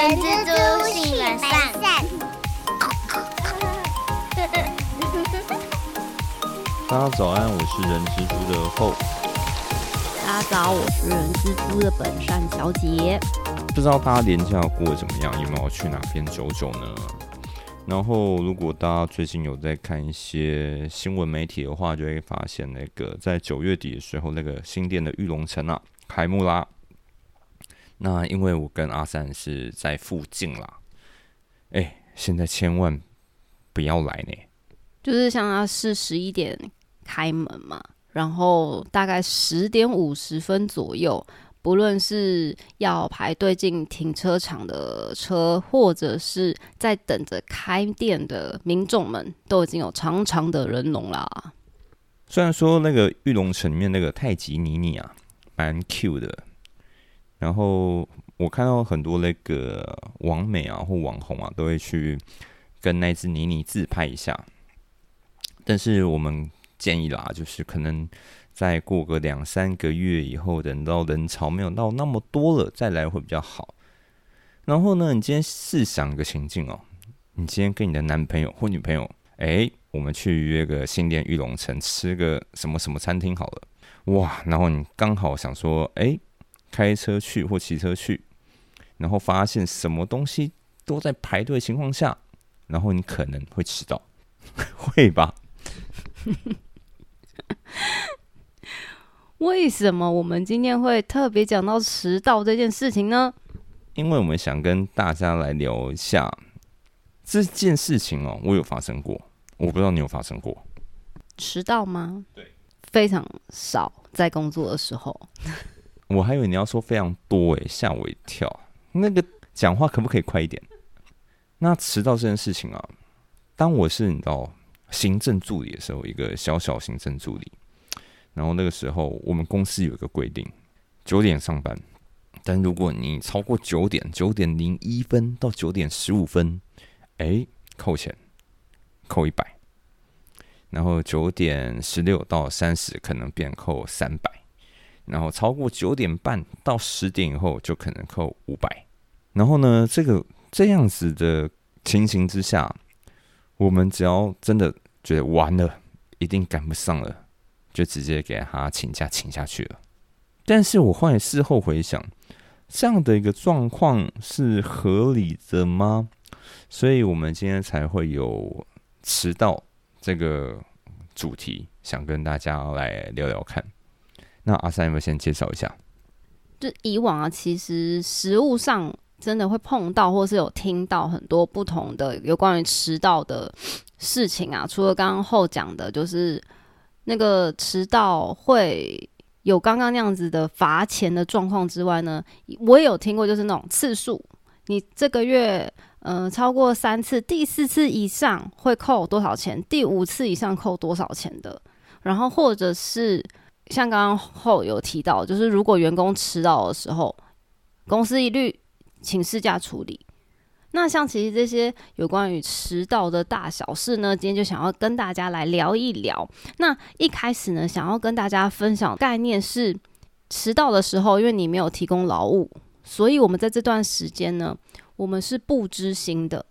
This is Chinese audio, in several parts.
人蜘蛛性本善。大家早安，我是人蜘蛛的后。大家早，我是人蜘蛛的本善小姐。不知道大家年假过得怎么样？有没有去哪边走走呢？然后，如果大家最近有在看一些新闻媒体的话，就会发现那个在九月底的时候，那个新店的玉龙城啊开幕啦。那因为我跟阿三是在附近啦，哎，现在千万不要来呢。就是像他是十一点开门嘛，然后大概十点五十分左右。不论是要排队进停车场的车，或者是在等着开店的民众们，都已经有长长的人龙啦。虽然说那个玉龙城里面那个太极妮妮啊，蛮 Q 的，然后我看到很多那个网美啊或网红啊，都会去跟那只妮妮自拍一下。但是我们建议啦，就是可能。再过个两三个月以后，等到人潮没有到那么多了，再来会比较好。然后呢，你今天试想一个情境哦，你今天跟你的男朋友或女朋友，哎，我们去约个新店玉龙城吃个什么什么餐厅好了，哇！然后你刚好想说，哎，开车去或骑车去，然后发现什么东西都在排队情况下，然后你可能会迟到，会吧？为什么我们今天会特别讲到迟到这件事情呢？因为我们想跟大家来聊一下这件事情哦。我有发生过，我不知道你有发生过迟到吗？对，非常少，在工作的时候。我还以为你要说非常多，诶，吓我一跳。那个讲话可不可以快一点？那迟到这件事情啊，当我是你知道行政助理的时候，一个小小行政助理。然后那个时候，我们公司有一个规定，九点上班。但如果你超过九点，九点零一分到九点十五分，哎，扣钱，扣一百。然后九点十六到三十可能变扣三百。然后超过九点半到十点以后就可能扣五百。然后呢，这个这样子的情形之下，我们只要真的觉得完了，一定赶不上了。就直接给他请假请下去了，但是我后来事后回想，这样的一个状况是合理的吗？所以我们今天才会有迟到这个主题，想跟大家来聊聊看。那阿三有没有先介绍一下？就以往啊，其实实物上真的会碰到，或是有听到很多不同的有关于迟到的事情啊。除了刚刚后讲的，就是。那个迟到会有刚刚那样子的罚钱的状况之外呢，我也有听过，就是那种次数，你这个月呃超过三次，第四次以上会扣多少钱，第五次以上扣多少钱的。然后或者是像刚刚后有提到，就是如果员工迟到的时候，公司一律请事假处理。那像其实这些有关于迟到的大小事呢，今天就想要跟大家来聊一聊。那一开始呢，想要跟大家分享概念是，迟到的时候，因为你没有提供劳务，所以我们在这段时间呢，我们是不知薪的。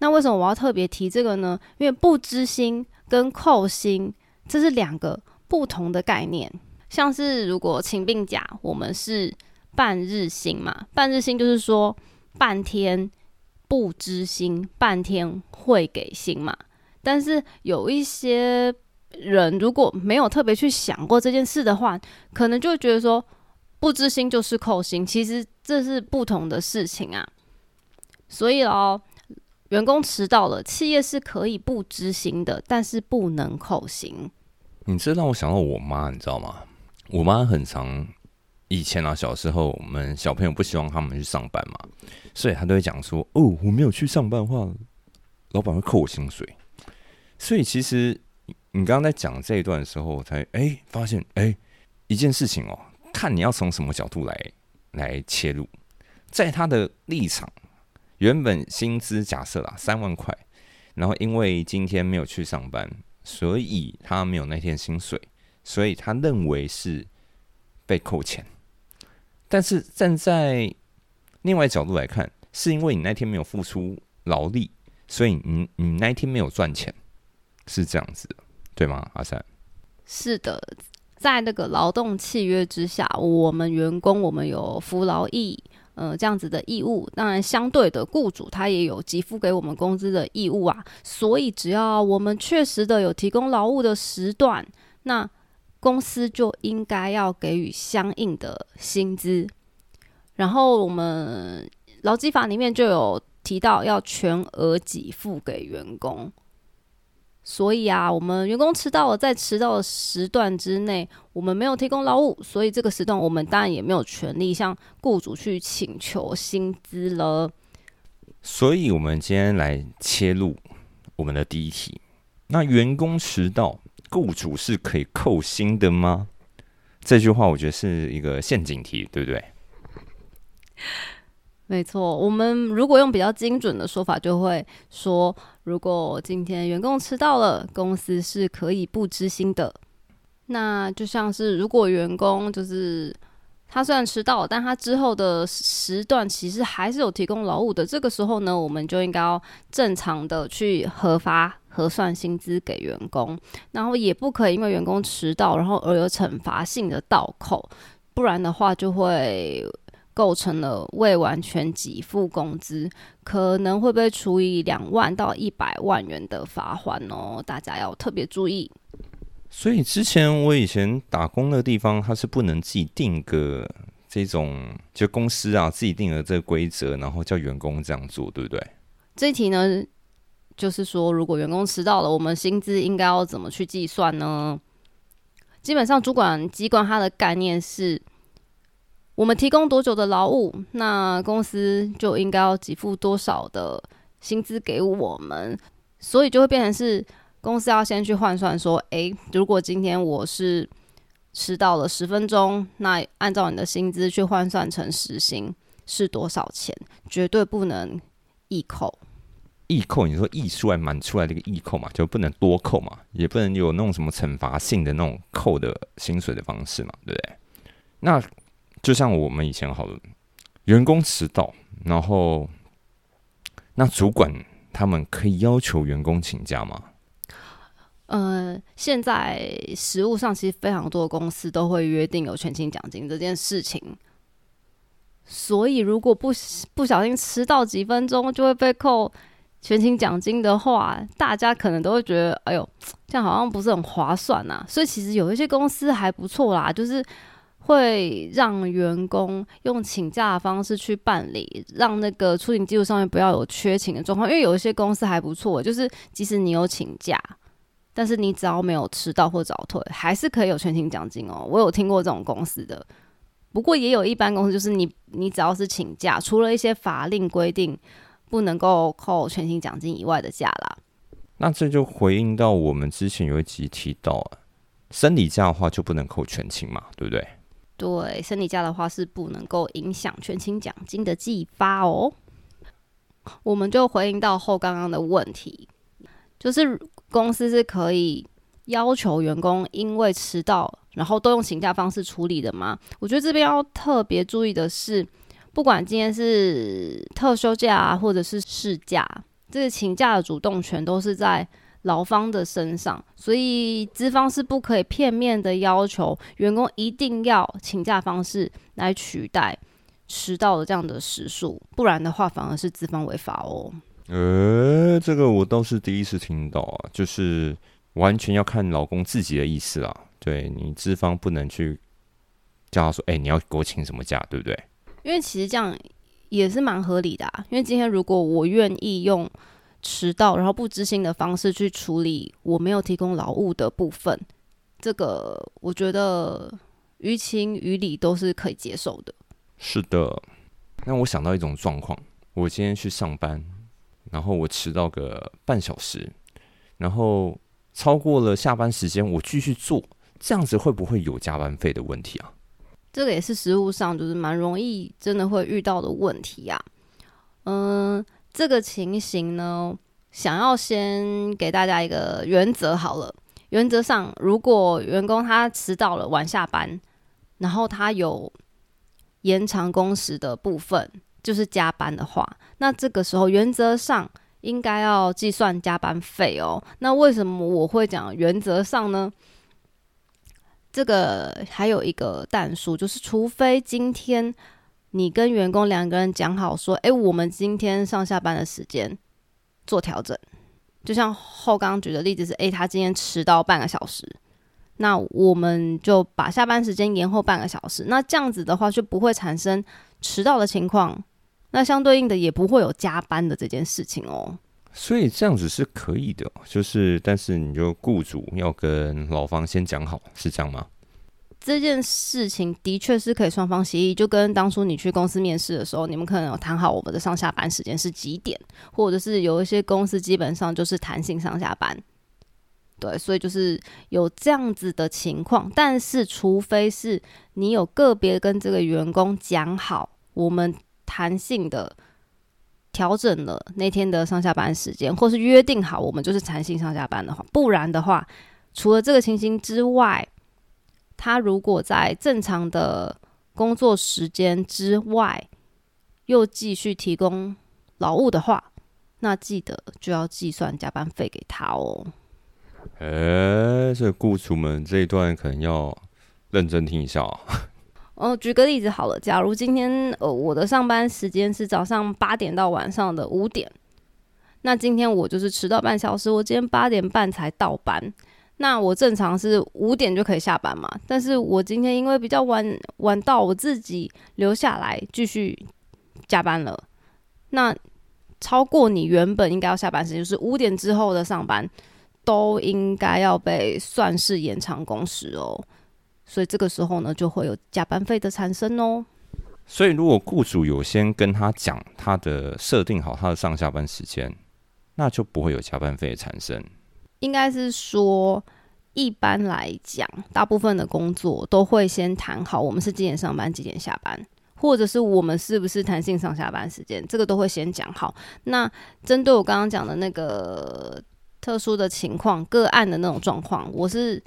那为什么我要特别提这个呢？因为不知薪跟扣薪这是两个不同的概念。像是如果请病假，我们是半日薪嘛，半日薪就是说半天。不知薪半天会给薪嘛？但是有一些人如果没有特别去想过这件事的话，可能就觉得说不知薪就是扣薪，其实这是不同的事情啊。所以哦，员工迟到了，企业是可以不知薪的，但是不能扣薪。你这让我想到我妈，你知道吗？我妈很常。以前啊，小时候我们小朋友不希望他们去上班嘛，所以她都会讲说：“哦，我没有去上班的话，老板会扣我薪水。”所以其实你刚刚在讲这一段的时候，我才哎发现哎一件事情哦，看你要从什么角度来来切入。在他的立场，原本薪资假设啦三万块，然后因为今天没有去上班，所以他没有那天薪水，所以他认为是被扣钱。但是站在另外角度来看，是因为你那天没有付出劳力，所以你你那天没有赚钱，是这样子，对吗？阿三是的，在那个劳动契约之下，我们员工我们有服劳役，呃，这样子的义务。当然，相对的，雇主他也有给付给我们工资的义务啊。所以，只要我们确实的有提供劳务的时段，那公司就应该要给予相应的薪资。然后，我们劳基法里面就有提到要全额给付给员工。所以啊，我们员工迟到了，在迟到的时段之内，我们没有提供劳务，所以这个时段我们当然也没有权利向雇主去请求薪资了。所以，我们今天来切入我们的第一题：那员工迟到，雇主是可以扣薪的吗？这句话我觉得是一个陷阱题，对不对？没错，我们如果用比较精准的说法，就会说，如果今天员工迟到了，公司是可以不知薪的。那就像是如果员工就是他虽然迟到，但他之后的时段其实还是有提供劳务的，这个时候呢，我们就应该要正常的去核发核算薪资给员工，然后也不可以因为员工迟到，然后而有惩罚性的倒扣，不然的话就会。构成了未完全给付工资，可能会被处以两万到一百万元的罚款哦，大家要特别注意。所以之前我以前打工的地方，它是不能自己定个这种，就公司啊自己定了这个规则，然后叫员工这样做，对不对？这一题呢，就是说如果员工迟到了，我们薪资应该要怎么去计算呢？基本上主管机关它的概念是。我们提供多久的劳务，那公司就应该要给付多少的薪资给我们，所以就会变成是公司要先去换算说，诶，如果今天我是迟到了十分钟，那按照你的薪资去换算成时薪是多少钱，绝对不能溢扣。溢扣，你说溢出来满出来的一个溢扣嘛，就不能多扣嘛，也不能有那种什么惩罚性的那种扣的薪水的方式嘛，对不对？那。就像我们以前好了，员工迟到，然后那主管他们可以要求员工请假吗？呃，现在实务上其实非常多公司都会约定有全勤奖金这件事情，所以如果不不小心迟到几分钟就会被扣全勤奖金的话，大家可能都会觉得，哎呦，这样好像不是很划算呐。所以其实有一些公司还不错啦，就是。会让员工用请假的方式去办理，让那个出勤记录上面不要有缺勤的状况。因为有一些公司还不错，就是即使你有请假，但是你只要没有迟到或早退，还是可以有全勤奖金哦。我有听过这种公司的，不过也有一般公司，就是你你只要是请假，除了一些法令规定不能够扣全勤奖金以外的假啦。那这就回应到我们之前有一集提到啊，生理假的话就不能扣全勤嘛，对不对？对，生理假的话是不能够影响全勤奖金的计发哦。我们就回应到后刚刚的问题，就是公司是可以要求员工因为迟到，然后都用请假方式处理的吗？我觉得这边要特别注意的是，不管今天是特休假或者是事假，这个请假的主动权都是在。劳方的身上，所以资方是不可以片面的要求员工一定要请假方式来取代迟到的这样的时数，不然的话反而是资方违法哦。呃，这个我倒是第一次听到啊，就是完全要看老公自己的意思啊。对你资方不能去叫他说，哎，你要给我请什么假，对不对？因为其实这样也是蛮合理的啊。因为今天如果我愿意用。迟到，然后不知心的方式去处理我没有提供劳务的部分，这个我觉得于情于理都是可以接受的。是的，那我想到一种状况，我今天去上班，然后我迟到个半小时，然后超过了下班时间，我继续做，这样子会不会有加班费的问题啊？这个也是实务上就是蛮容易真的会遇到的问题啊。嗯。这个情形呢，想要先给大家一个原则好了。原则上，如果员工他迟到了晚下班，然后他有延长工时的部分，就是加班的话，那这个时候原则上应该要计算加班费哦。那为什么我会讲原则上呢？这个还有一个弹数，就是除非今天你跟员工两个人讲好说，诶，我们今天上下班的时间做调整。就像后刚举的例子是，诶，他今天迟到半个小时，那我们就把下班时间延后半个小时。那这样子的话，就不会产生迟到的情况，那相对应的也不会有加班的这件事情哦。所以这样子是可以的，就是但是你就雇主要跟老方先讲好，是这样吗？这件事情的确是可以双方协议，就跟当初你去公司面试的时候，你们可能有谈好我们的上下班时间是几点，或者是有一些公司基本上就是弹性上下班。对，所以就是有这样子的情况，但是除非是你有个别跟这个员工讲好，我们弹性的。调整了那天的上下班时间，或是约定好我们就是弹性上下班的话，不然的话，除了这个情形之外，他如果在正常的工作时间之外又继续提供劳务的话，那记得就要计算加班费给他哦。哎，所以雇主们这一段可能要认真听一下啊。哦，举个例子好了，假如今天呃我的上班时间是早上八点到晚上的五点，那今天我就是迟到半小时，我今天八点半才到班，那我正常是五点就可以下班嘛，但是我今天因为比较晚晚到，我自己留下来继续加班了，那超过你原本应该要下班时间，就是五点之后的上班，都应该要被算是延长工时哦。所以这个时候呢，就会有加班费的产生哦。所以如果雇主有先跟他讲他的设定好他的上下班时间，那就不会有加班费的产生。应该是说，一般来讲，大部分的工作都会先谈好，我们是几点上班，几点下班，或者是我们是不是弹性上下班时间，这个都会先讲好。那针对我刚刚讲的那个特殊的情况、个案的那种状况，我是。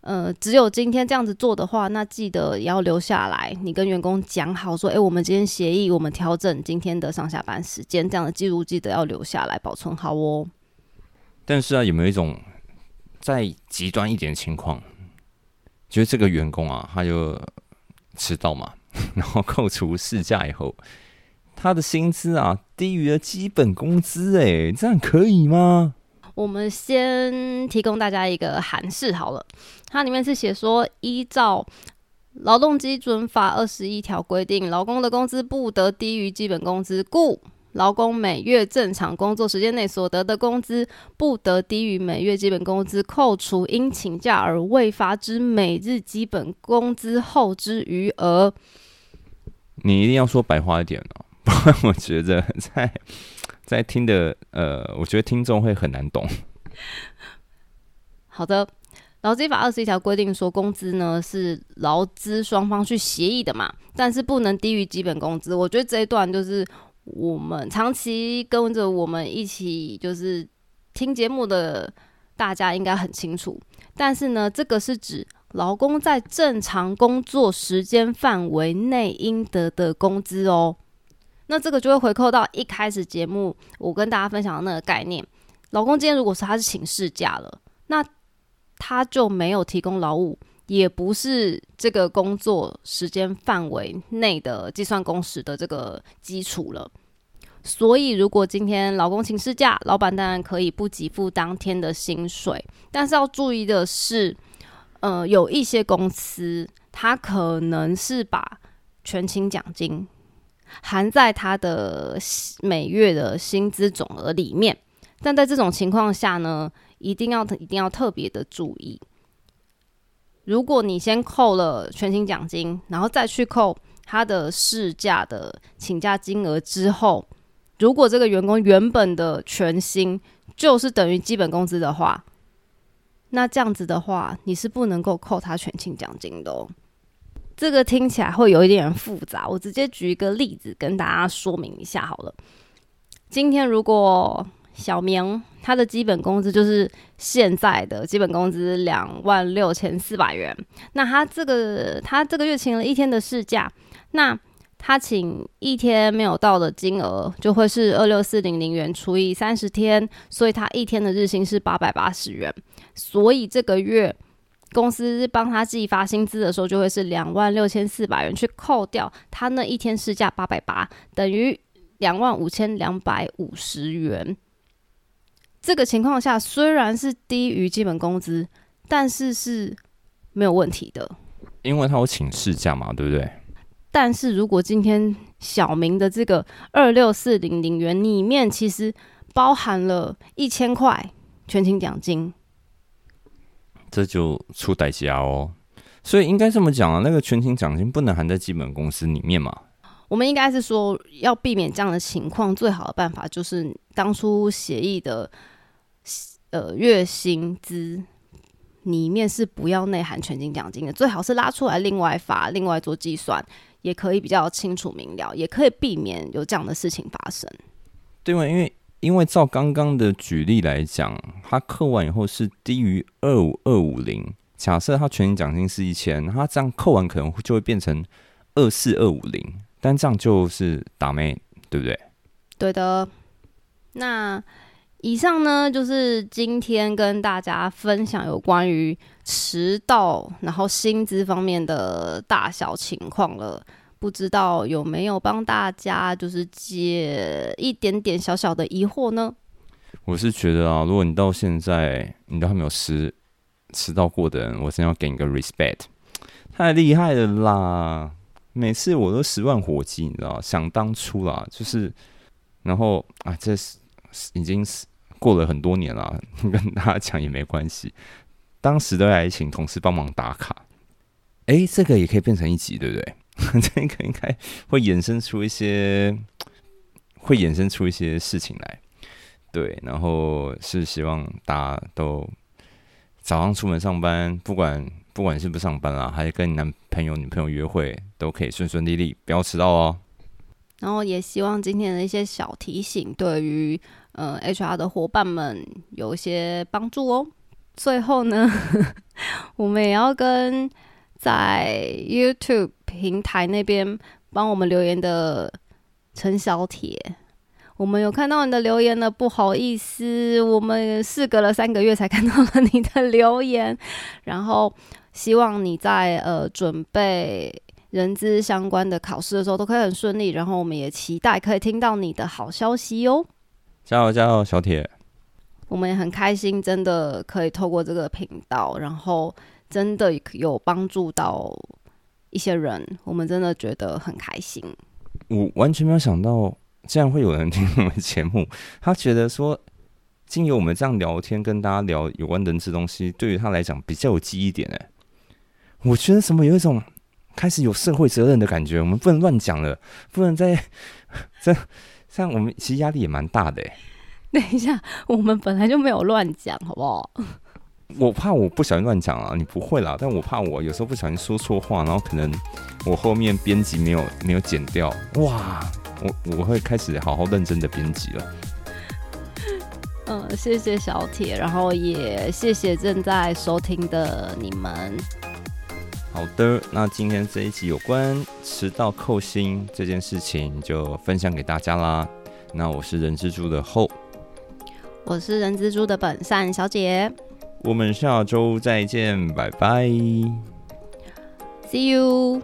呃，只有今天这样子做的话，那记得也要留下来。你跟员工讲好说，诶，我们今天协议，我们调整今天的上下班时间，这样的记录记得要留下来保存好哦。但是啊，有没有一种再极端一点的情况，就是这个员工啊，他就迟到嘛，然后扣除事假以后，他的薪资啊低于了基本工资，哎，这样可以吗？我们先提供大家一个函释好了，它里面是写说，依照劳动基准法二十一条规定，劳工的工资不得低于基本工资，故劳工每月正常工作时间内所得的工资不得低于每月基本工资，扣除因请假而未发之每日基本工资后之余额。你一定要说白话一点哦，不然我觉得在。在听的，呃，我觉得听众会很难懂。好的，劳基法二十一条规定说，工资呢是劳资双方去协议的嘛，但是不能低于基本工资。我觉得这一段就是我们长期跟着我们一起就是听节目的大家应该很清楚。但是呢，这个是指劳工在正常工作时间范围内应得的工资哦。那这个就会回扣到一开始节目我跟大家分享的那个概念，老公今天如果说他是请事假了，那他就没有提供劳务，也不是这个工作时间范围内的计算工时的这个基础了。所以如果今天老公请事假，老板当然可以不给付当天的薪水，但是要注意的是，呃，有一些公司他可能是把全勤奖金。含在他的每月的薪资总额里面，但在这种情况下呢，一定要一定要特别的注意。如果你先扣了全勤奖金，然后再去扣他的事假的请假金额之后，如果这个员工原本的全薪就是等于基本工资的话，那这样子的话，你是不能够扣他全勤奖金的哦。这个听起来会有一点复杂，我直接举一个例子跟大家说明一下好了。今天如果小明他的基本工资就是现在的基本工资两万六千四百元，那他这个他这个月请了一天的事假，那他请一天没有到的金额就会是二六四零零元除以三十天，所以他一天的日薪是八百八十元。所以这个月公司帮他计发薪资的时候，就会是两万六千四百元，去扣掉他那一天市价八百八，等于两万五千两百五十元。这个情况下虽然是低于基本工资，但是是没有问题的。因为他有请事假嘛，对不对？但是如果今天小明的这个二六四零零元里面，其实包含了一千块全勤奖金，这就出代价哦。所以应该这么讲啊，那个全勤奖金不能含在基本工资里面嘛？我们应该是说，要避免这样的情况，最好的办法就是当初协议的呃月薪资里面是不要内含全勤奖金的，最好是拉出来另外发，另外做计算，也可以比较清楚明了，也可以避免有这样的事情发生。对吗？因为因为照刚刚的举例来讲，他扣完以后是低于二五二五零，假设他全勤奖金是一千，他这样扣完可能就会变成二四二五零。但这样就是打妹，对不对？对的。那以上呢，就是今天跟大家分享有关于迟到然后薪资方面的大小情况了。不知道有没有帮大家就是解一点点小小的疑惑呢？我是觉得啊，如果你到现在你都还没有迟迟到过的人，我真要给你个 respect，太厉害了啦！每次我都十万火急，你知道？想当初啦，就是，然后啊，这是已经是过了很多年了，跟大家讲也没关系。当时都来请同事帮忙打卡，哎，这个也可以变成一集，对不对？这个应该会衍生出一些，会衍生出一些事情来。对，然后是希望大家都早上出门上班，不管。不管是不上班啊，还是跟你男朋友、女朋友约会，都可以顺顺利利，不要迟到哦。然后也希望今天的一些小提醒，对于呃 HR 的伙伴们有一些帮助哦。最后呢，我们也要跟在 YouTube 平台那边帮我们留言的陈小铁。我们有看到你的留言了，不好意思，我们事隔了三个月才看到了你的留言，然后希望你在呃准备人资相关的考试的时候都可以很顺利，然后我们也期待可以听到你的好消息哟！加油加油，小铁！我们也很开心，真的可以透过这个频道，然后真的有帮助到一些人，我们真的觉得很开心。我完全没有想到。竟然会有人 听我们节目，他觉得说，经由我们这样聊天，跟大家聊有关人事东西，对于他来讲比较有记忆点哎。我觉得什么有一种开始有社会责任的感觉，我们不能乱讲了，不能再这这样，我们其实压力也蛮大的哎。等一下，我们本来就没有乱讲，好不好？我怕我不小心乱讲啊，你不会啦，但我怕我有时候不小心说错话，然后可能我后面编辑没有没有剪掉，哇。我我会开始好好认真的编辑了。嗯，谢谢小铁，然后也谢谢正在收听的你们。好的，那今天这一集有关迟到扣薪这件事情就分享给大家啦。那我是人蜘蛛的后，我是人蜘蛛的本善小姐，我们下周再见，拜拜，See you。